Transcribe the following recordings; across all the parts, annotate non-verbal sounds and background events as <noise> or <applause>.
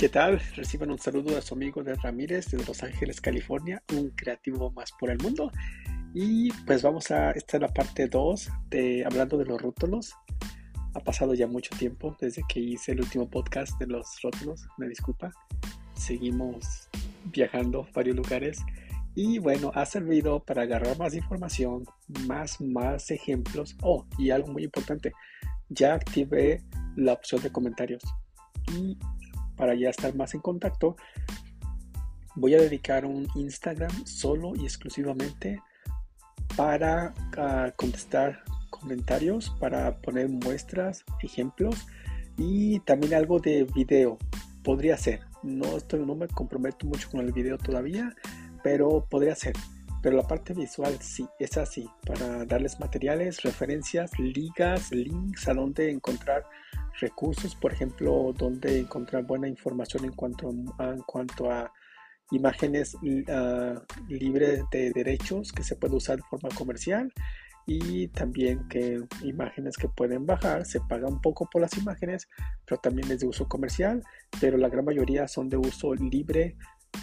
¿Qué tal? Reciban un saludo de su amigo de Ramírez de Los Ángeles, California, un creativo más por el mundo. Y pues vamos a, esta es la parte 2 de hablando de los rótulos. Ha pasado ya mucho tiempo desde que hice el último podcast de los rótulos, me disculpa. Seguimos viajando a varios lugares y bueno, ha servido para agarrar más información, más, más ejemplos. Oh, y algo muy importante, ya activé la opción de comentarios. Y para ya estar más en contacto, voy a dedicar un Instagram solo y exclusivamente para ah, contestar comentarios, para poner muestras, ejemplos y también algo de video. Podría ser. No, estoy, no me comprometo mucho con el video todavía, pero podría ser. Pero la parte visual sí, es así, para darles materiales, referencias, ligas, links a donde encontrar recursos, por ejemplo, donde encontrar buena información en cuanto a, imágenes uh, libres de derechos que se puede usar de forma comercial y también que imágenes que pueden bajar, se paga un poco por las imágenes, pero también es de uso comercial, pero la gran mayoría son de uso libre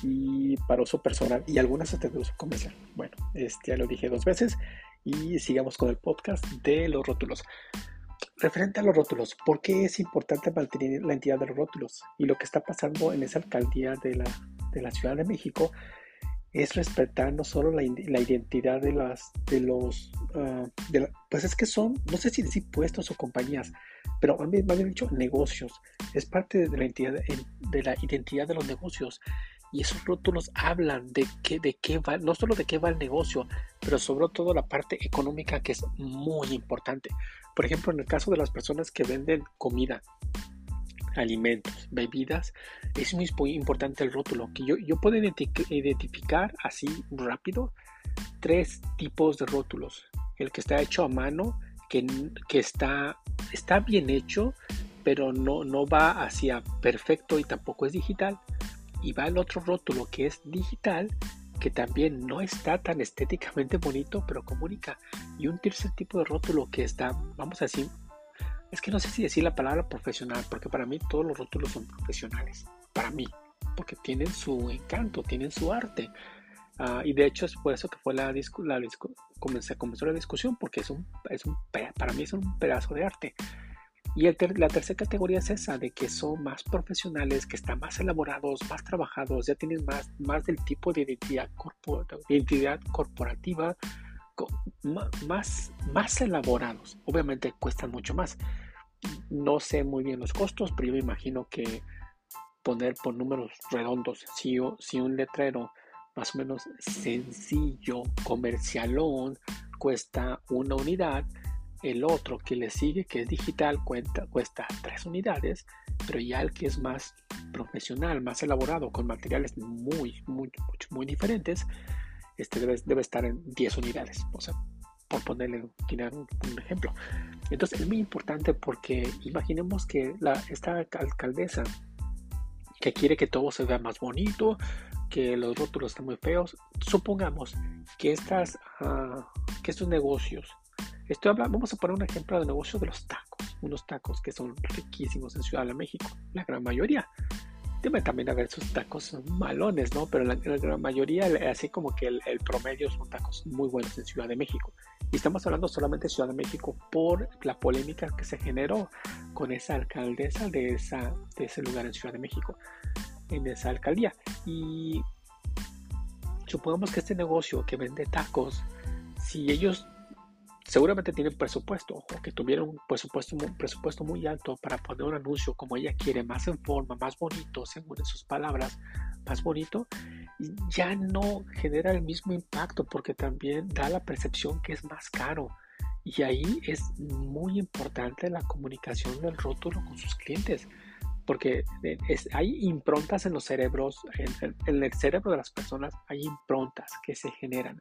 y para uso personal y algunas hasta de uso comercial. Bueno, este ya lo dije dos veces y sigamos con el podcast de los rótulos. Referente a los rótulos, ¿por qué es importante mantener la entidad de los rótulos? Y lo que está pasando en esa alcaldía de la, de la Ciudad de México es respetar no solo la, la identidad de las de los uh, de pues es que son no sé si decir puestos o compañías pero más bien dicho negocios es parte de la identidad de la identidad de los negocios y esos rótulos hablan de qué, de qué va, no solo de qué va el negocio, pero sobre todo la parte económica que es muy importante. Por ejemplo, en el caso de las personas que venden comida, alimentos, bebidas, es muy importante el rótulo. Que yo, yo puedo identificar así rápido tres tipos de rótulos. El que está hecho a mano, que, que está, está bien hecho, pero no, no va hacia perfecto y tampoco es digital y va el otro rótulo que es digital, que también no está tan estéticamente bonito, pero comunica. Y un tercer tipo de rótulo que está, vamos a decir, es que no sé si decir la palabra profesional, porque para mí todos los rótulos son profesionales, para mí, porque tienen su encanto, tienen su arte. Ah, y de hecho es por eso que fue la, disco, la comenzó la discusión, porque es un, es un, para mí es un pedazo de arte. Y la tercera categoría es esa, de que son más profesionales, que están más elaborados, más trabajados, ya tienen más, más del tipo de identidad, corporativa, más, más elaborados. Obviamente cuestan mucho más. No sé muy bien los costos, pero yo me imagino que poner por números redondos, si, si un letrero más o menos sencillo, comercialón, cuesta una unidad, el otro que le sigue, que es digital, cuenta, cuesta tres unidades, pero ya el que es más profesional, más elaborado, con materiales muy, muy, muy diferentes, este debe, debe estar en 10 unidades. O sea, por ponerle un, un, ejemplo. Entonces es muy importante porque imaginemos que la, esta alcaldesa que quiere que todo se vea más bonito, que los rótulos están muy feos, supongamos que, estas, uh, que estos negocios Vamos a poner un ejemplo de negocio de los tacos, unos tacos que son riquísimos en Ciudad de México, la gran mayoría. Debe también haber sus tacos malones, ¿no? Pero la, gran mayoría, así como que el, promedio son tacos muy buenos en Ciudad de México. Y estamos hablando solamente de Ciudad de México por la polémica que se generó con esa alcaldesa de, esa, de ese lugar en Ciudad de México, en esa alcaldía. Y supongamos que este negocio que vende tacos, si ellos seguramente tienen presupuesto o que tuvieron un presupuesto, un presupuesto muy alto para poner un anuncio como ella quiere, más en forma, más bonito, según sus palabras, más bonito, ya no genera el mismo impacto porque también da la percepción que es más caro. Y ahí es muy importante la comunicación del rótulo con sus clientes, porque hay improntas en los cerebros, en, el cerebro de las personas hay improntas que se generan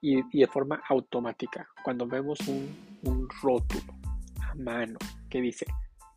y, de forma automática. Cuando vemos un, un, rótulo a mano que dice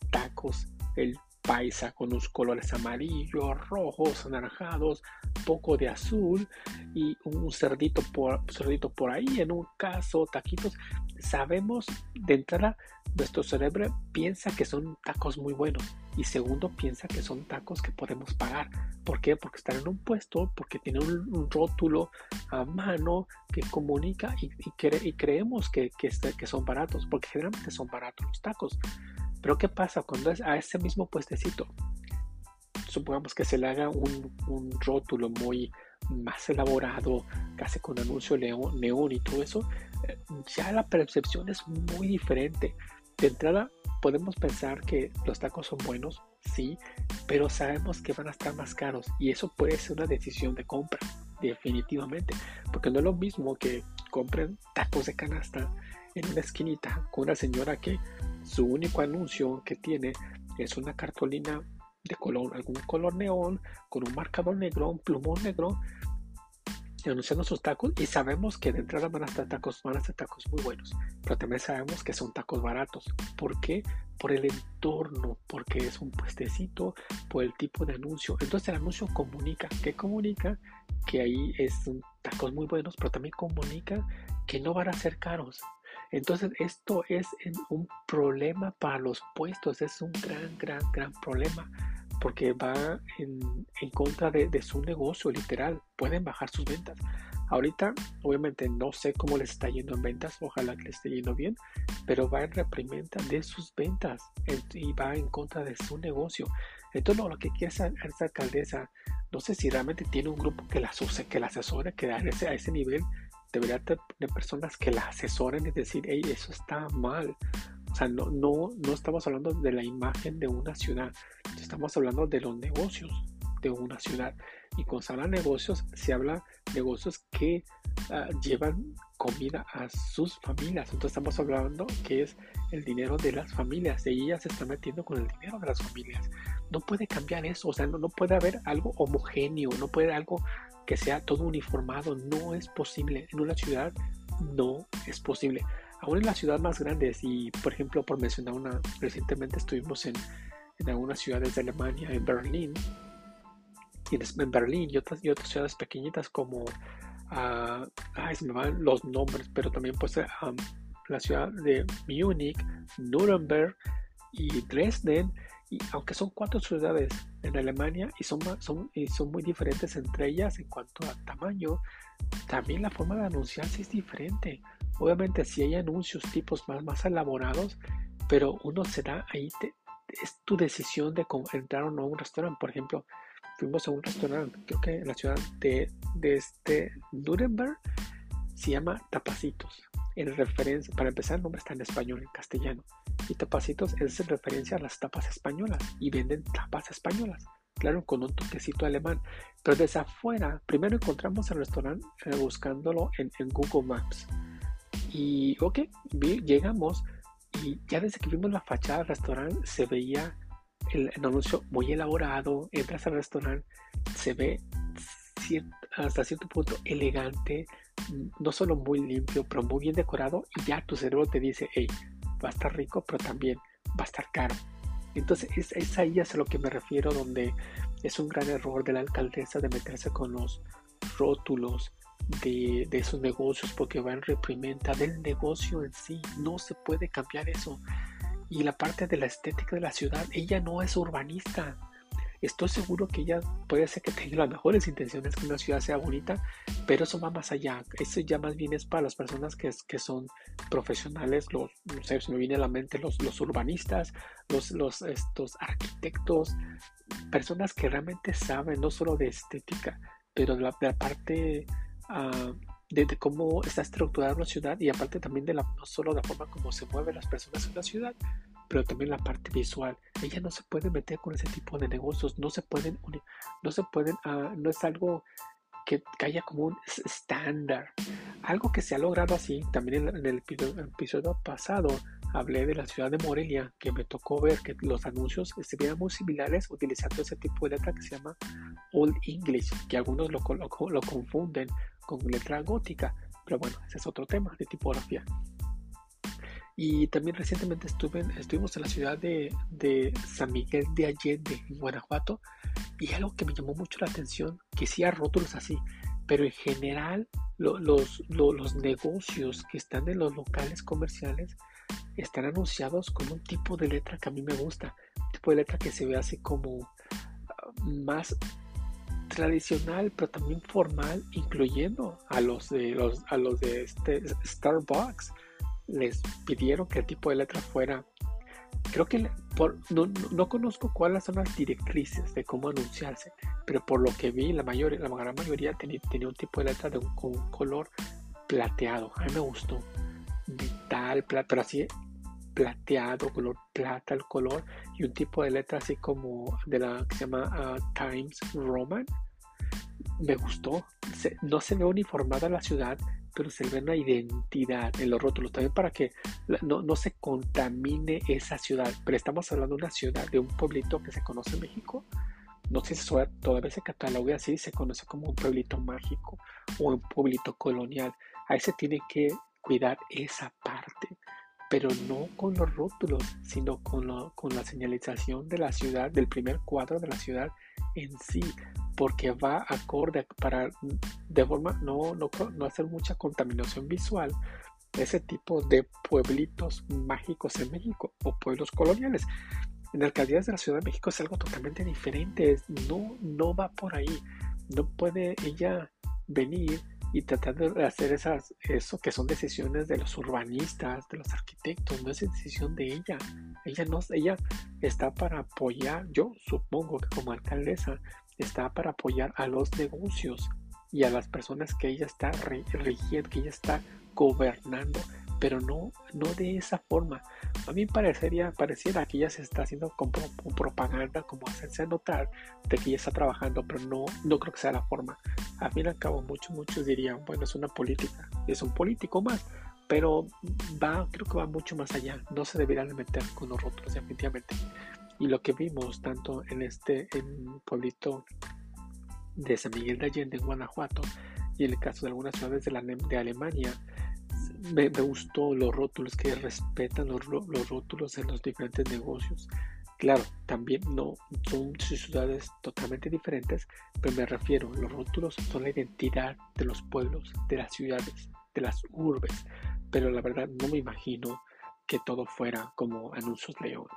tacos el paisa con unos colores amarillos, rojos, anaranjados, poco de azul y un cerdito por, cerdito por ahí, en un caso taquitos, sabemos de entrada nuestro cerebro piensa que son tacos muy buenos y segundo piensa que son tacos que podemos pagar. ¿Por qué? Porque están en un puesto, porque tienen un, rótulo a mano que comunica y, y, creemos que, que, que, son baratos, porque generalmente son baratos los tacos. Pero ¿qué pasa cuando es a ese mismo puestecito? Supongamos que se le haga un, un rótulo muy más elaborado, casi con anuncio neón, neón y todo eso, eh, ya la percepción es muy diferente. De entrada, podemos pensar que los tacos son buenos, sí, pero sabemos que van a estar más caros y eso puede ser una decisión de compra, definitivamente, porque no es lo mismo que compren tacos de canasta en una esquinita con una señora que su único anuncio que tiene es una cartolina de color, algún color neón, con un marcador negro, un plumón negro, anunciando sus tacos y sabemos que de entrada van a estar tacos, van a tacos muy buenos, pero también sabemos que son tacos baratos. ¿Por qué? Por el entorno, porque es un puestecito, por el tipo de anuncio. Entonces el anuncio comunica, ¿qué comunica? Que ahí es tacos muy buenos, pero también comunica que no van a ser caros. Entonces esto es un problema para los puestos, es un gran, gran, gran problema porque va en, contra de, su negocio, literal. Pueden bajar sus ventas. Ahorita, obviamente, no sé cómo les está yendo en ventas, ojalá que les esté yendo bien, pero va en reprimenda de sus ventas y va en contra de su negocio. Entonces, lo que quiere esa, esa alcaldesa, no sé si realmente tiene un grupo que la, que la asesore, que a ese, a ese nivel debería tener personas que la asesoren y decir, hey, eso está mal. O sea, no, no, no estamos hablando de la imagen de una ciudad, estamos hablando de los negocios de una ciudad. Y cuando se habla de negocios, se habla de negocios que ah, llevan comida a sus familias. Entonces estamos hablando que es el dinero de las familias. Y ella se está metiendo con el dinero de las familias. No puede cambiar eso. O sea, no, no puede haber algo homogéneo. No puede haber algo que sea todo uniformado. No es posible. En una ciudad no es posible aún en las ciudades más grandes, y por ejemplo, por mencionar una, recientemente estuvimos en, algunas ciudades de Alemania, en Berlín, y en, Berlín y otras, y otras ciudades pequeñitas como, uh, ay, se me van los nombres, pero también pues la ciudad de Múnich, Nuremberg y Dresden, y aunque son cuatro ciudades en Alemania y son, son, y son muy diferentes entre ellas en cuanto a tamaño, también la forma de anunciarse es diferente. Obviamente si hay anuncios tipos más, más elaborados, pero uno se da ahí, es tu decisión de entrar o no a un restaurante. Por ejemplo, fuimos a un restaurante, creo que en la ciudad de, de este Nuremberg, se llama Tapacitos. En referencia, para empezar, el nombre está en español, en castellano. Y Tapacitos es en referencia a las tapas españolas. Y venden tapas españolas. Claro, con un toquecito alemán. Pero desde afuera, primero encontramos el restaurante eh, buscándolo en, en Google Maps. Y ok, llegamos y ya desde que vimos la fachada del restaurante se veía el, anuncio muy elaborado. Entras al restaurante, se ve hasta cierto punto elegante, no solo muy limpio, pero muy bien decorado. Y ya tu cerebro te dice, hey, va a estar rico, pero también va a estar caro. Entonces es, es ahí a lo que me refiero, donde es un gran error de la alcaldesa de meterse con los rótulos, de, esos negocios porque va en reprimenda del negocio en sí. No se puede cambiar eso. Y la parte de la estética de la ciudad, ella no es urbanista. Estoy seguro que ella puede ser que tenga las mejores intenciones que una ciudad sea bonita, pero eso va más allá. Eso ya más bien es para las personas que, que son profesionales, los, no sé, se me viene a la mente los, los urbanistas, los, los estos arquitectos, personas que realmente saben no solo de estética, pero de la, de la parte uh, de, cómo está estructurada una ciudad y aparte también de la, no solo la forma como se mueven las personas en la ciudad, pero también la parte visual. Ella no se puede meter con ese tipo de negocios, no se pueden, no se pueden, uh, no es algo que, haya como un estándar. Algo que se ha logrado así, también en, el, episodio pasado hablé de la ciudad de Morelia, que me tocó ver que los anuncios se veían muy similares utilizando ese tipo de letra que se llama Old English, que algunos lo, lo, lo confunden con letra gótica, pero bueno, ese es otro tema de tipografía. Y también recientemente estuve, estuvimos en la ciudad de, San Miguel de Allende, en Guanajuato, y algo que me llamó mucho la atención, que sí hay rótulos así, pero en general los, negocios que están en los locales comerciales están anunciados con un tipo de letra que a mí me gusta. tipo de letra que se ve así como ah, más tradicional, pero también formal, incluyendo a los de los a los de este Starbucks. Les pidieron el tipo de letra fuera. Creo que por, no, conozco cuáles son las directrices de cómo anunciarse, pero por lo que vi, la mayoría, la gran mayoría tenía, tenía un tipo de letra con un color plateado. A mí me gustó. Metal, pero así plateado, color plata el color, y un tipo de letra así como de la que se llama ah, Times Roman. Me gustó. no se ve uniformada la ciudad, pero se ve una identidad en los rótulos también para que no, no se contamine esa ciudad. Pero estamos hablando de una ciudad, de un pueblito que se conoce en México. No sé si todavía se cataloga así, se conoce como un pueblito mágico o un pueblito colonial. Ahí se tiene que cuidar esa parte pero no con los rótulos, sino con, con la señalización de la ciudad, del primer cuadro de la ciudad en sí, porque va acorde para de forma no, no, no hacer mucha contaminación visual ese tipo de pueblitos mágicos en México o pueblos coloniales. En alcaldías de la Ciudad de México es algo totalmente diferente, no, no va por ahí, no puede ella venir y tratar de hacer esas, eso que son decisiones de los urbanistas, de los arquitectos, no es decisión de ella. Ella no, ella está para apoyar, yo supongo que como alcaldesa está para apoyar a los negocios y a las personas que ella está rigiendo, que ella está gobernando pero no, no de esa forma. A mí parecería, pareciera que ella se está haciendo como, propaganda, como hacerse notar de que ella está trabajando, pero no, no creo que sea la forma. A fin y al cabo, muchos, muchos dirían, bueno, es una política, es un político más, pero va, creo que va mucho más allá. No se debería de meter con los rótulos, definitivamente. Y lo que vimos tanto en este en pueblito de San Miguel de Allende, en Guanajuato, y en el caso de algunas ciudades de, la, de Alemania, me, gustó los rótulos que respetan los, los, rótulos en los diferentes negocios. Claro, también no son ciudades totalmente diferentes, pero me refiero, los rótulos son la identidad de los pueblos, de las ciudades, de las urbes, pero la verdad no me imagino que todo fuera como Anuncios León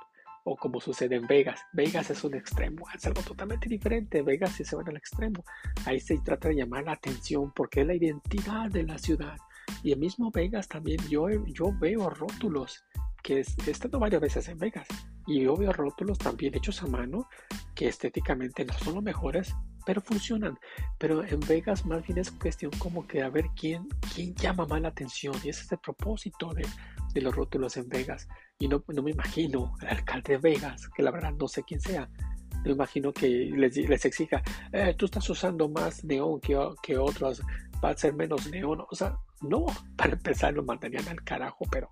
o como sucede en Vegas. Vegas es un extremo, es algo totalmente diferente. Vegas sí se van al extremo. Ahí se trata de llamar la atención porque es la identidad de la ciudad. Y el mismo Vegas también, yo, yo veo rótulos, que es, he estado varias veces en Vegas, y yo veo rótulos también hechos a mano, que estéticamente no son los mejores, pero funcionan. Pero en Vegas más bien es cuestión como que a ver quién, quién llama más la atención, y ese es el propósito de, de los rótulos en Vegas. Y no, no me imagino al alcalde de Vegas, que la verdad no sé quién sea, me imagino que les, les exija, eh, tú estás usando más neón que, que otros, va a ser menos neón. O sea, no, <laughs> para empezar lo mandarían al carajo, pero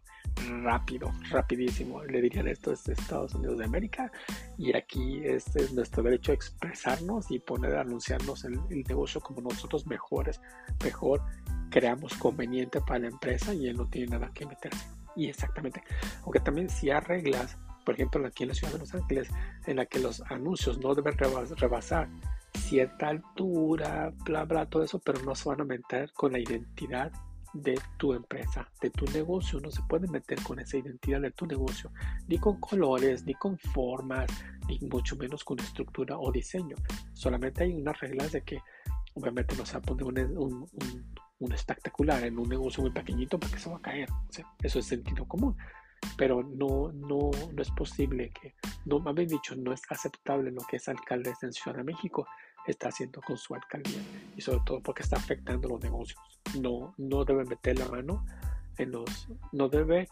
rápido, rapidísimo. Le dirían esto es Estados Unidos de América y aquí este es nuestro derecho a expresarnos y poner a anunciarnos el, negocio como nosotros mejores, mejor creamos conveniente para la empresa y él no tiene nada que meterse. Y exactamente, aunque también si hay reglas, por ejemplo aquí en la ciudad de Los Ángeles, en la que los anuncios no deben rebasar cierta altura, bla, bla, todo eso, pero no se van a meter con la identidad de tu empresa, de tu negocio. No se puede meter con esa identidad de tu negocio, ni con colores, ni con formas, ni mucho menos con estructura o diseño. Solamente hay unas reglas de que obviamente no se va a poner un, espectacular en un negocio muy pequeñito porque se va a caer. eso es sentido común. Pero no, no, no es posible que, no me habéis dicho, no es aceptable lo que es alcalde en Ciudad de México está haciendo con su alcaldía y sobre todo porque está afectando los negocios. No, no debe meter la mano en los, no debe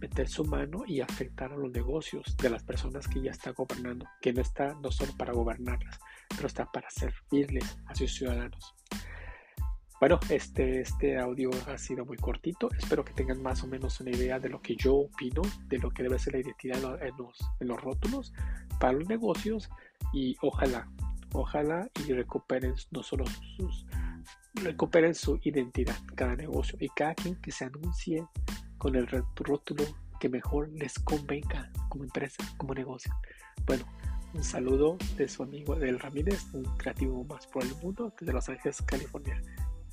meter su mano y afectar a los negocios de las personas que ya está gobernando, que no está no solo para gobernarlas, pero está para servirles a sus ciudadanos. Bueno, este, este audio ha sido muy cortito. Espero que tengan más o menos una idea de lo que yo opino, de lo que debe ser la identidad en los, en los rótulos para los negocios y ojalá Ojalá y recuperen no solo sus, recuperen su identidad cada negocio y cada quien que se anuncie con el rótulo que mejor les convenga como empresa, como negocio. Bueno, un saludo de su amigo Del Ramírez, un creativo más por el mundo desde Los Ángeles, California.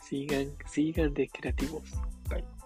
Sigan, sigan de creativos. Bye.